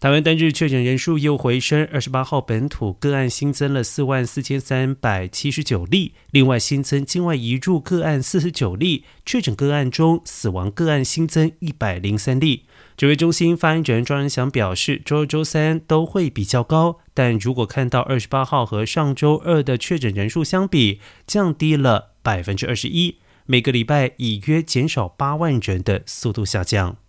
台湾单日确诊人数又回升二十八号本土个案新增了四万四千三百七十九例另外新增境外移入个案四十九例确诊个案中死亡个案新增一百零三例。指挥中心发言人庄仁祥表示周二周三都会比较高但如果看到二十八号和上周二的确诊人数相比降低了百分之二十一每个礼拜以约减少八万人的速度下降。